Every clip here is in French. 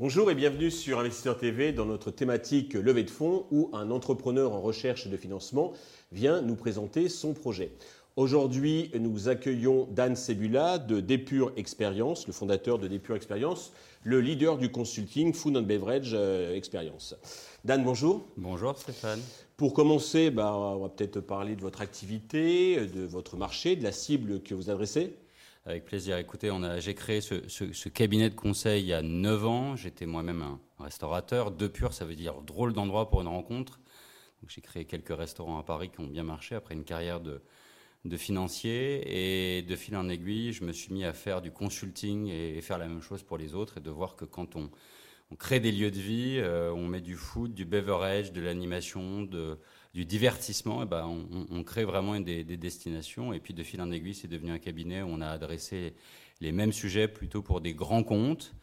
Bonjour et bienvenue sur Investisseur TV dans notre thématique levée de fonds où un entrepreneur en recherche de financement vient nous présenter son projet. Aujourd'hui, nous accueillons Dan Sebula de Depure Experience, le fondateur de Depure Experience, le leader du consulting Food and Beverage euh, Experience. Dan, bonjour. Bonjour Stéphane. Pour commencer, bah, on va peut-être parler de votre activité, de votre marché, de la cible que vous adressez. Avec plaisir. Écoutez, j'ai créé ce, cabinet de conseil il y a 9 ans. J'étais moi-même un, restaurateur. De pur, ça veut dire drôle d'endroit pour une rencontre. J'ai créé quelques restaurants à Paris qui ont bien marché après une carrière de, financier. Et de fil en aiguille, je me suis mis à faire du consulting et, faire la même chose pour les autres et de voir que quand on, crée des lieux de vie, euh, on met du food, du beverage, de l'animation, du divertissement, eh ben, on, crée vraiment des, destinations. Et puis de fil en aiguille, c'est devenu un cabinet où on a adressé les mêmes sujets plutôt pour des grands comptes,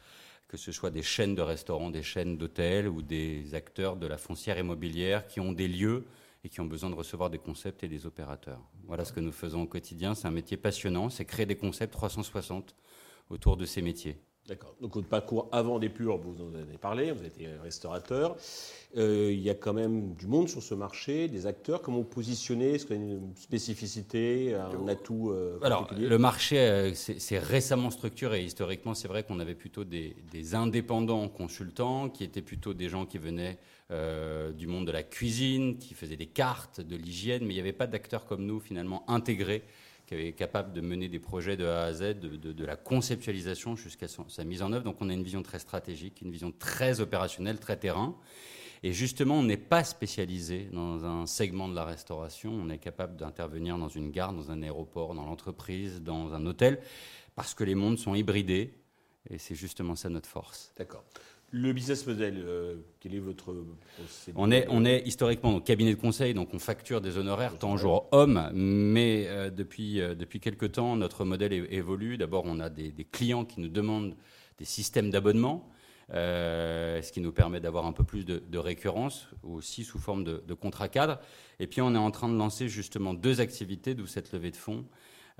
que ce soit des chaînes de restaurants, des chaînes d'hôtels ou des acteurs de la foncière immobilière qui ont des lieux et qui ont besoin de recevoir des concepts et des opérateurs. Voilà ce que nous faisons au quotidien. C'est un métier passionnant, c'est créer des concepts 360 autour de ces métiers. D'accord. Donc votre parcours avant des purs, vous en avez parlé, vous êtes restaurateur. Euh, il y a quand même du monde sur ce marché, des acteurs. Comment vous positionnez? Est-ce qu'il y a une spécificité, un atout euh, Alors, le marché euh, c'est récemment structuré. Historiquement, c'est vrai qu'on avait plutôt des, indépendants consultants qui étaient plutôt des gens qui venaient du monde de la cuisine, qui faisaient des cartes, de l'hygiène, mais il n'y avait pas d'acteurs comme nous finalement intégrés qui est capable de mener des projets de A à Z, de, la conceptualisation jusqu'à sa mise en œuvre. Donc on a une vision très stratégique, une vision très opérationnelle, très terrain. Et justement, on n'est pas spécialisé dans un segment de la restauration. On est capable d'intervenir dans une gare, dans un aéroport, dans l'entreprise, dans un hôtel, parce que les mondes sont hybridés. Et c'est justement ça notre force. D'accord. Le business model, euh, quel est votre on est, on est historiquement au cabinet de conseil, donc on facture des honoraires tant jour homme, mais euh, depuis, euh, depuis quelques temps, notre modèle évolue. D'abord, on a des, clients qui nous demandent des systèmes d'abonnement, ce qui nous permet d'avoir un peu plus de, récurrence, aussi sous forme de, de contrat cadre. Et puis, on est en train de lancer justement deux activités, d'où cette levée de fonds.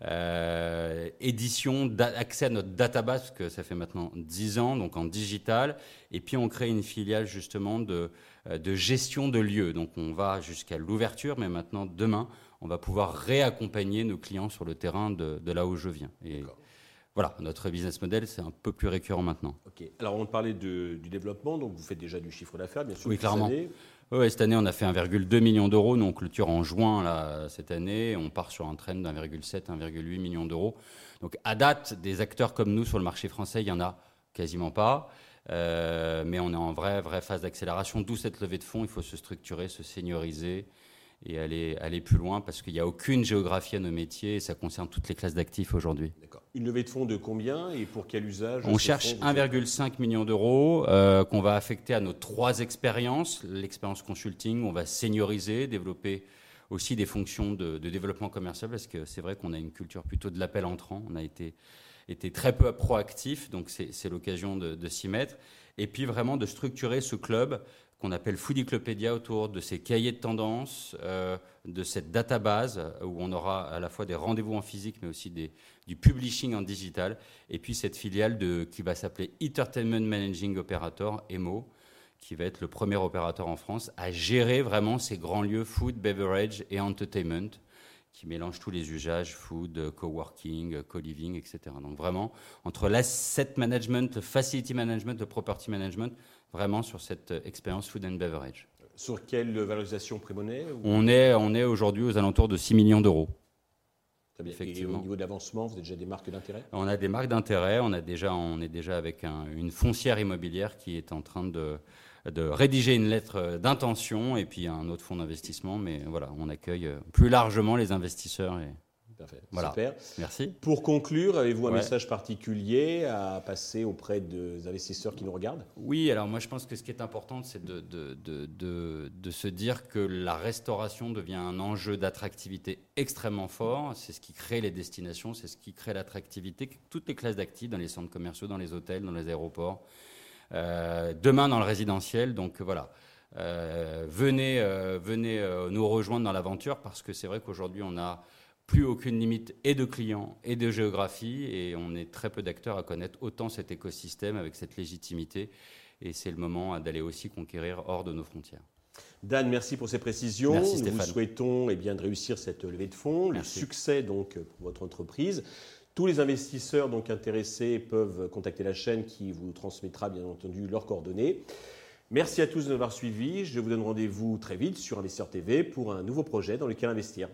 Euh, édition, accès à notre database, parce que ça fait maintenant 10 ans, donc en digital. Et puis on crée une filiale justement de, euh, de gestion de lieux. Donc on va jusqu'à l'ouverture, mais maintenant, demain, on va pouvoir réaccompagner nos clients sur le terrain de, là où je viens. Voilà, notre business model, c'est un peu plus récurrent maintenant. Ok. Alors on parlait du développement, donc vous faites déjà du chiffre d'affaires, bien sûr. Oui, clairement. Oui, cette année, on a fait 1,2 million d'euros. Donc, clôture en juin là, cette année. On part sur un trend d'1,7, 1,8 million d'euros. Donc, à date, des acteurs comme nous sur le marché français, il n'y en a quasiment pas. Euh, mais on est en vraie, vraie phase d'accélération. D'où cette levée de fonds. Il faut se structurer, se senioriser et aller, aller plus loin parce qu'il n'y a aucune géographie à nos métiers et ça concerne toutes les classes d'actifs aujourd'hui. D'accord. Une levée de fonds de combien et pour quel usage On cherche 1,5 million d'euros euh, qu'on va affecter à nos trois expériences. L'expérience consulting, on va senioriser, développer aussi des fonctions de, développement commercial parce que c'est vrai qu'on a une culture plutôt de l'appel entrant. On a été, été très peu proactif, donc c'est l'occasion de, s'y mettre. Et puis vraiment de structurer ce club qu'on appelle Foodiclopédia autour de ces cahiers de tendance, euh, de cette database où on aura à la fois des rendez-vous en physique mais aussi du publishing en digital, et puis cette filiale qui va s'appeler Entertainment Managing Operator, EMO, qui va être le premier opérateur en France à gérer vraiment ces grands lieux food, beverage et entertainment qui mélangent tous les usages, food, coworking, co-living, etc. Donc vraiment, entre l'asset management, le facility management, le property management, vraiment sur cette expérience food and beverage. Sur quelle valorisation prémonnaie On est, on est aujourd'hui aux alentours de 6 millions d'euros. Effectivement. Et au niveau d'avancement, vous avez déjà des marques d'intérêt? On a des marques d'intérêt. On, a déjà, on est déjà avec une foncière immobilière qui est en train de, de rédiger une lettre d'intention et puis un autre fonds d'investissement. Mais voilà, on accueille euh, plus largement les investisseurs et, Parfait. Super. Merci. Pour conclure, avez-vous un message particulier à passer auprès des investisseurs qui nous regardent? Oui, alors moi je pense que ce qui est important, c'est de, de, de, de, se dire que la restauration devient un enjeu d'attractivité extrêmement fort. C'est ce qui crée les destinations, c'est ce qui crée l'attractivité. Toutes les classes d'actifs dans les centres commerciaux, dans les hôtels, dans les aéroports. Euh, demain dans le résidentiel. Donc voilà. venez, venez nous rejoindre dans l'aventure parce que c'est vrai qu'aujourd'hui on a plus aucune limite et de clients et de géographie et on est très peu d'acteurs à connaître autant cet écosystème avec cette légitimité et c'est le moment d'aller aussi conquérir hors de nos frontières. Dan, merci pour ces précisions. Nous vous souhaitons eh bien, de réussir cette levée de fonds, le succès donc pour votre entreprise. Tous les investisseurs donc intéressés peuvent contacter la chaîne qui vous transmettra bien entendu leurs coordonnées. Merci à tous de nous avoir. Je vous donne rendez-vous très vite sur Investisseur TV pour un nouveau projet dans lequel investir.